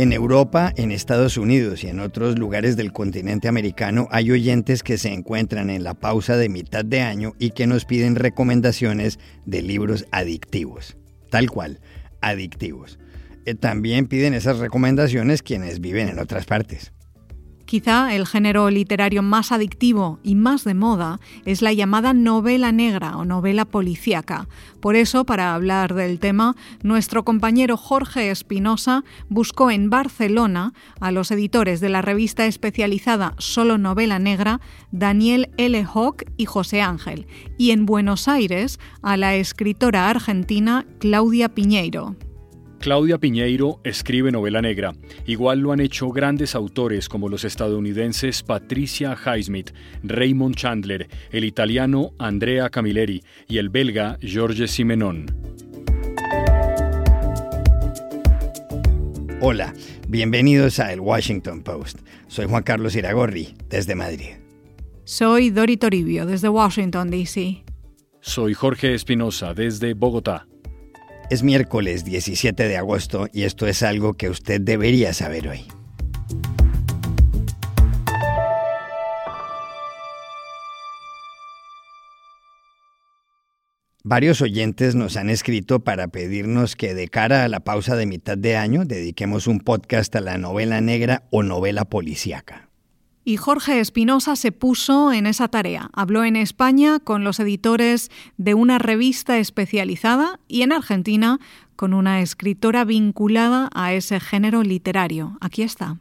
En Europa, en Estados Unidos y en otros lugares del continente americano hay oyentes que se encuentran en la pausa de mitad de año y que nos piden recomendaciones de libros adictivos. Tal cual, adictivos. Eh, también piden esas recomendaciones quienes viven en otras partes. Quizá el género literario más adictivo y más de moda es la llamada novela negra o novela policíaca. Por eso, para hablar del tema, nuestro compañero Jorge Espinosa buscó en Barcelona a los editores de la revista especializada Solo Novela Negra, Daniel L. Hock y José Ángel, y en Buenos Aires a la escritora argentina Claudia Piñeiro. Claudia Piñeiro escribe novela negra. Igual lo han hecho grandes autores como los estadounidenses Patricia Highsmith, Raymond Chandler, el italiano Andrea Camilleri y el belga Georges Simenon. Hola, bienvenidos a El Washington Post. Soy Juan Carlos Iragorri, desde Madrid. Soy Dori Toribio, desde Washington, D.C. Soy Jorge Espinosa, desde Bogotá. Es miércoles 17 de agosto y esto es algo que usted debería saber hoy. Varios oyentes nos han escrito para pedirnos que de cara a la pausa de mitad de año dediquemos un podcast a la novela negra o novela policíaca. Y Jorge Espinosa se puso en esa tarea. Habló en España con los editores de una revista especializada y en Argentina con una escritora vinculada a ese género literario. Aquí está.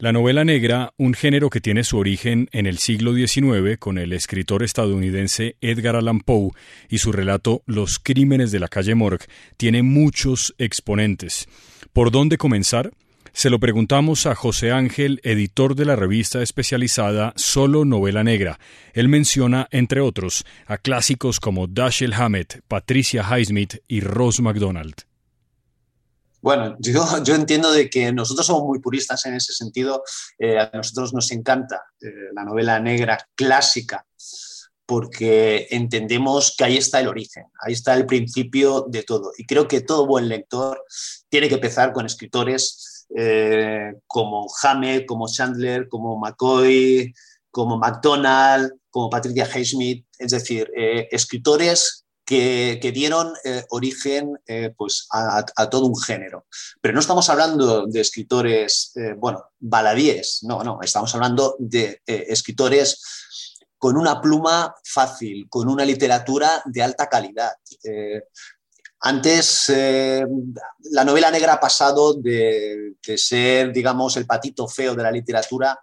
La novela negra, un género que tiene su origen en el siglo XIX con el escritor estadounidense Edgar Allan Poe y su relato Los crímenes de la calle Morgue, tiene muchos exponentes. ¿Por dónde comenzar? Se lo preguntamos a José Ángel, editor de la revista especializada Solo Novela Negra. Él menciona, entre otros, a clásicos como Dashiell Hammett, Patricia Highsmith y Rose MacDonald. Bueno, yo, yo, entiendo de que nosotros somos muy puristas en ese sentido. Eh, a nosotros nos encanta eh, la novela negra clásica porque entendemos que ahí está el origen, ahí está el principio de todo. Y creo que todo buen lector tiene que empezar con escritores eh, como Hammett, como Chandler, como McCoy, como McDonald, como Patricia Highsmith, es decir, eh, escritores que, dieron eh, origen pues a, todo un género. Pero no estamos hablando de escritores, bueno, baladíes, no, no, estamos hablando de escritores con una pluma fácil, con una literatura de alta calidad. Antes, eh, la novela negra ha pasado de, ser, digamos, el patito feo de la literatura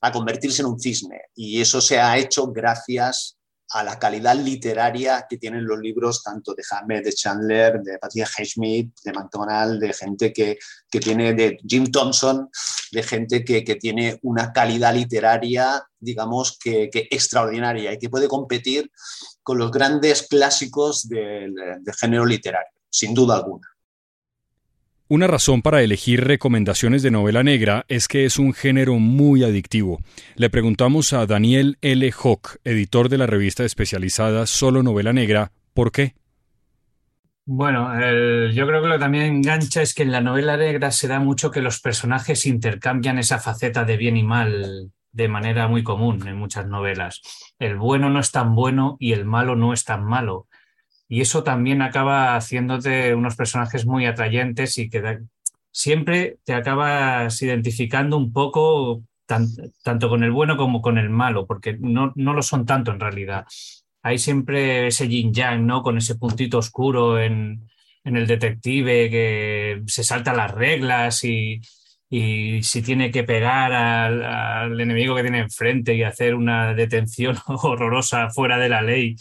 a convertirse en un cisne. Y eso se ha hecho gracias a la calidad literaria que tienen los libros tanto de Hammett, de Chandler, de Patricia Highsmith, de McDonald, de gente que, tiene, de Jim Thompson, de gente que, tiene una calidad literaria, digamos, que, que extraordinaria y que puede competir con los grandes clásicos del, género literario, sin duda alguna. Una razón para elegir recomendaciones de novela negra es que es un género muy adictivo. Le preguntamos a Daniel L. Hock, editor de la revista especializada Solo Novela Negra, ¿por qué? Bueno, yo creo que lo que también engancha es que en la novela negra se da mucho que los personajes intercambian esa faceta de bien y mal de manera muy común en muchas novelas. El bueno no es tan bueno y el malo no es tan malo. Y eso también acaba haciéndote unos personajes muy atrayentes y que siempre te acabas identificando un poco tanto con el bueno como con el malo, porque no, no lo son tanto en realidad. Hay siempre ese yin yang, ¿no? Con ese puntito oscuro en, en el detective que se salta las reglas y, y si tiene que pegar al, enemigo que tiene enfrente y hacer una detención horrorosa fuera de la ley,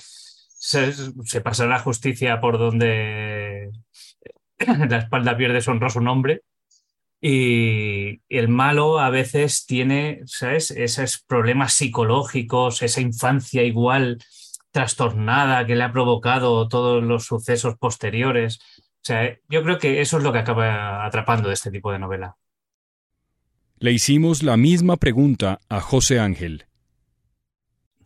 se, se pasa la justicia por donde la espalda pierde su honroso nombre. Y el malo a veces tiene, ¿sabes? Esos problemas psicológicos, esa infancia igual trastornada que le ha provocado todos los sucesos posteriores. O sea, yo creo que eso es lo que acaba atrapando de este tipo de novela. Le hicimos la misma pregunta a José Ángel.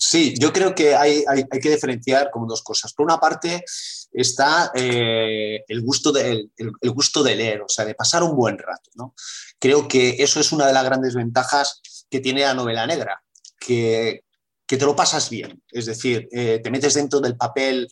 Sí, yo creo que hay, hay, que diferenciar como dos cosas. Por una parte está eh, el, gusto de, el, gusto de leer, o sea, de pasar un buen rato. ¿no? Creo que eso es una de las grandes ventajas que tiene la novela negra, que, que te lo pasas bien. Es decir, eh, te metes dentro del papel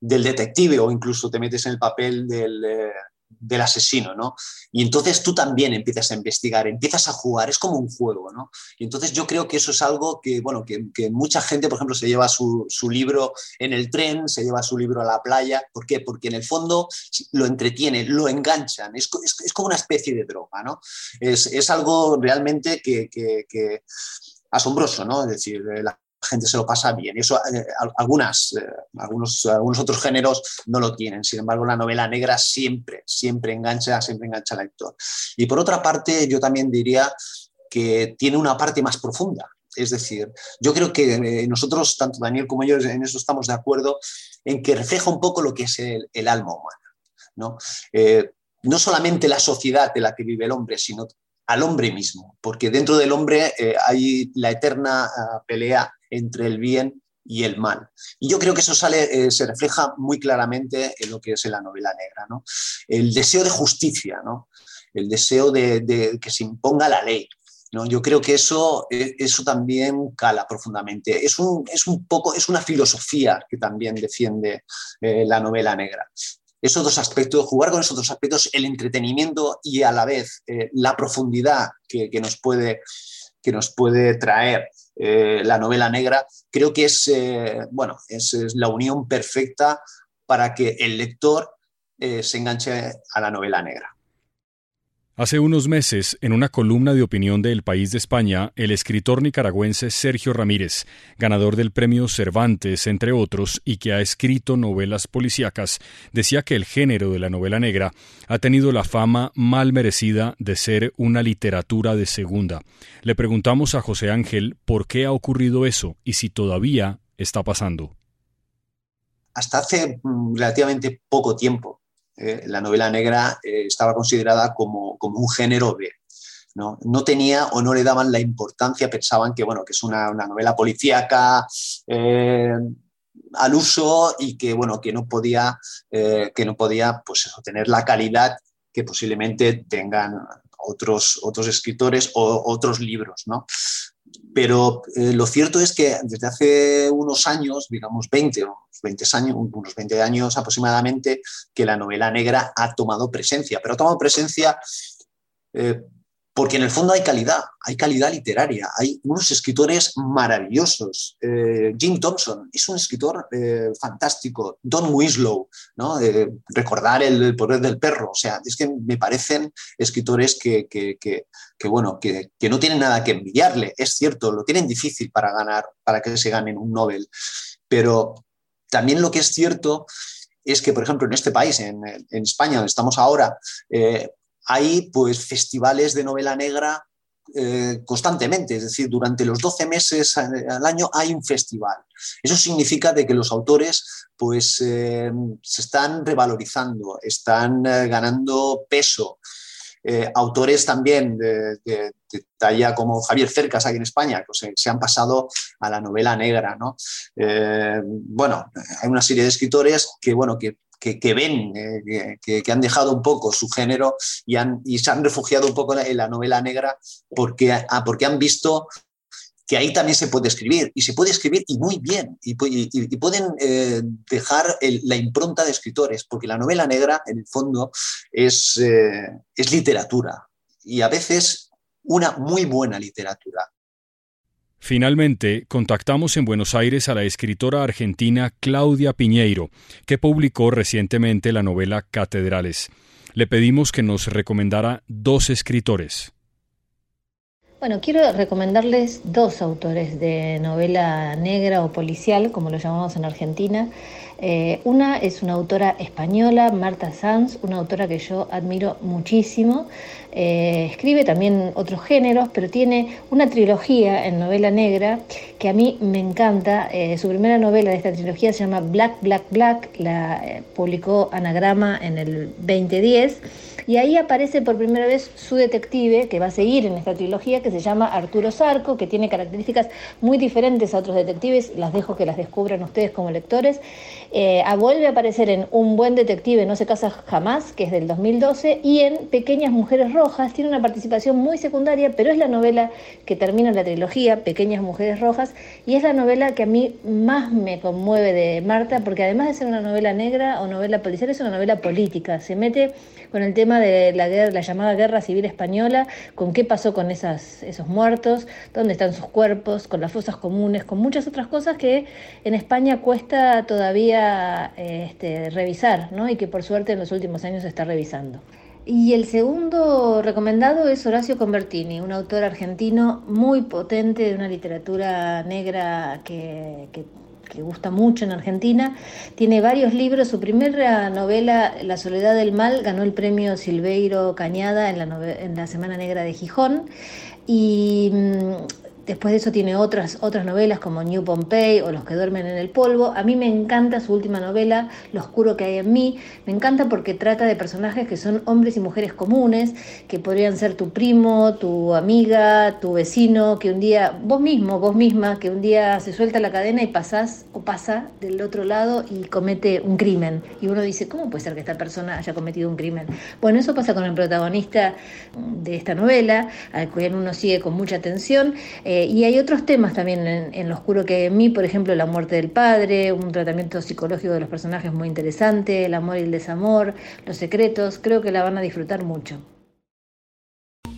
del detective o incluso te metes en el papel del, eh, del asesino, ¿no? Y entonces tú también empiezas a investigar, empiezas a jugar, es como un juego, ¿no? Y entonces yo creo que eso es algo que, bueno, que, mucha gente, por ejemplo, se lleva su, libro en el tren, se lleva su libro a la playa, ¿por qué? Porque en el fondo lo entretiene, lo enganchan, es, como una especie de droga, ¿no? Es, algo realmente que, asombroso, ¿no? Es decir, la gente se lo pasa bien. Eso, eh, algunas, eh, algunos, algunos otros géneros no lo tienen. Sin embargo, la novela negra siempre, siempre engancha, siempre engancha al lector. Y por otra parte, yo también diría que tiene una parte más profunda. Es decir, yo creo que eh, nosotros, tanto Daniel como yo, en eso estamos de acuerdo, en que refleja un poco lo que es el, alma humana. ¿no? no solamente la sociedad de la que vive el hombre, sino al hombre mismo, porque dentro del hombre hay la eterna ah, pelea entre el bien y el mal. Y yo creo que eso sale, eh, se refleja muy claramente en lo que es la novela negra. ¿no? El deseo de justicia, ¿no? el deseo de, que se imponga la ley. ¿no? Yo creo que eso, eh, eso también cala profundamente. Es un, es un poco, es una filosofía que también defiende eh, la novela negra. Esos dos aspectos, jugar con esos dos aspectos, el entretenimiento y a la vez la profundidad que, que, nos puede, que nos puede traer eh, la novela negra, creo que es, eh, bueno, es, la unión perfecta para que el lector eh, se enganche a la novela negra. Hace unos meses, en una columna de opinión de El País de España, el escritor nicaragüense Sergio Ramírez, ganador del premio Cervantes, entre otros, y que ha escrito novelas policíacas, decía que el género de la novela negra ha tenido la fama mal merecida de ser una literatura de segunda. Le preguntamos a José Ángel por qué ha ocurrido eso y si todavía está pasando. Hasta hace mm, relativamente poco tiempo, eh, la novela negra eh, estaba considerada como, un género B. ¿no? tenía o no le daban la importancia, pensaban que, bueno, que es una, novela policíaca eh, al uso y que, bueno, que no podía, que no podía pues tener la calidad que posiblemente tengan otros, otros escritores o otros libros. ¿no? Pero eh, lo cierto es que desde hace unos años, digamos 20, 20 años, unos 20 años aproximadamente, que la novela negra ha tomado presencia, pero ha tomado presencia eh, porque en el fondo hay calidad, hay calidad literaria, hay unos escritores maravillosos. Eh, Jim Thompson es un escritor eh, fantástico, Don Winslow, ¿no? recordar el, poder del perro, o sea, es que me parecen escritores que, bueno, que, no tienen nada que envidiarle, es cierto, lo tienen difícil para ganar, para que se ganen un Nobel, pero también lo que es cierto es que, por ejemplo, en este país, en, España, donde estamos ahora, eh, hay pues festivales de novela negra eh, constantemente, es decir, durante los 12 meses al año hay un festival. Eso significa de que los autores pues eh, se están revalorizando, están eh, ganando peso. autores también de, talla como Javier Cercas aquí en España, se han pasado a la novela negra. ¿no? bueno, hay una serie de escritores que, bueno, que que, ven, eh, que, han dejado un poco su género y, han, y se han refugiado un poco en la novela negra porque, ah, porque han visto que ahí también se puede escribir, y se puede escribir y muy bien, y, pueden eh, dejar la impronta de escritores, porque la novela negra, en el fondo, es, eh, es literatura, y a veces una muy buena literatura. Finalmente, contactamos en Buenos Aires a la escritora argentina Claudia Piñeiro, que publicó recientemente la novela Catedrales. Le pedimos que nos recomendara dos escritores. Bueno, quiero recomendarles dos autores de novela negra o policial, como lo llamamos en Argentina. Eh, una es una autora española, Marta Sanz, una autora que yo admiro muchísimo. Eh, escribe también otros géneros, pero tiene una trilogía en novela negra que a mí me encanta. Eh, su primera novela de esta trilogía se llama Black, Black, Black, la publicó Anagrama en el 2010. Y ahí aparece por primera vez su detective, que va a seguir en esta trilogía, que se llama Arturo Sarco, que tiene características muy diferentes a otros detectives, las dejo que las descubran ustedes como lectores. Eh, vuelve a aparecer en Un buen detective no se casa jamás, que es del 2012, y en Pequeñas Mujeres Rojas, tiene una participación muy secundaria, pero es la novela que termina la trilogía, Pequeñas Mujeres Rojas, y es la novela que a mí más me conmueve de Marta, porque además de ser una novela negra o novela policial, es una novela política, se mete con el tema de la, llamada Guerra Civil Española, con qué pasó con esos muertos, dónde están sus cuerpos, con las fosas comunes, con muchas otras cosas que en España cuesta todavía este, revisar, ¿no? y que por suerte en los últimos años se está revisando. Y el segundo recomendado es Horacio Convertini, un autor argentino muy potente de una literatura negra que, que gusta mucho en Argentina. Tiene varios libros. Su primera novela, La soledad del mal, ganó el premio Silveiro Cañada en la, en la Semana Negra de Gijón. Y mm, Después de eso tiene otras, otras novelas como New Pompeii o Los que duermen en el polvo. A mí me encanta su última novela, Lo oscuro que hay en mí. Me encanta porque trata de personajes que son hombres y mujeres comunes, que podrían ser tu primo, tu amiga, tu vecino, que un día, vos mismo, vos misma, que un día se suelta la cadena y pasás o pasa del otro lado y comete un crimen. Y uno dice, ¿cómo puede ser que esta persona haya cometido un crimen? Bueno, eso pasa con el protagonista de esta novela, al cual uno sigue con mucha atención. Eh, eh, y hay otros temas también en, Lo Oscuro que hay en mí, por ejemplo, la muerte del padre, un tratamiento psicológico de los personajes muy interesante, el amor y el desamor, los secretos. Creo que la van a disfrutar mucho.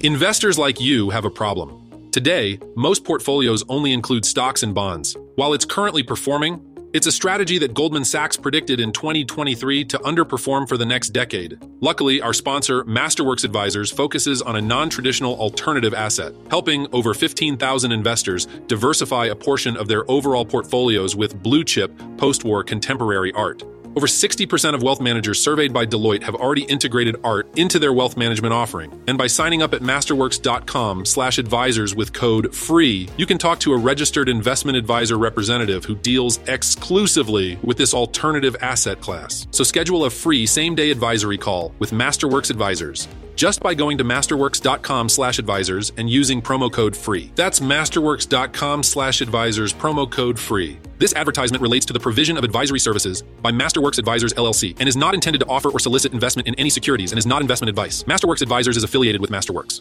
Investors like you have a problem. Today, most portfolios only include stocks and bonds. While it's currently performing, It's a strategy that Goldman Sachs predicted in 2023 to underperform for the next decade. Luckily, our sponsor, Masterworks Advisors, focuses on a non traditional alternative asset, helping over 15,000 investors diversify a portion of their overall portfolios with blue chip post war contemporary art. Over 60% of wealth managers surveyed by Deloitte have already integrated art into their wealth management offering. And by signing up at masterworks.com/advisors with code FREE, you can talk to a registered investment advisor representative who deals exclusively with this alternative asset class. So schedule a free same-day advisory call with Masterworks Advisors just by going to masterworks.com slash advisors and using promo code FREE. That's masterworks.com slash advisors, promo code FREE. This advertisement relates to the provision of advisory services by Masterworks Advisors LLC and is not intended to offer or solicit investment in any securities and is not investment advice. Masterworks Advisors is affiliated with Masterworks.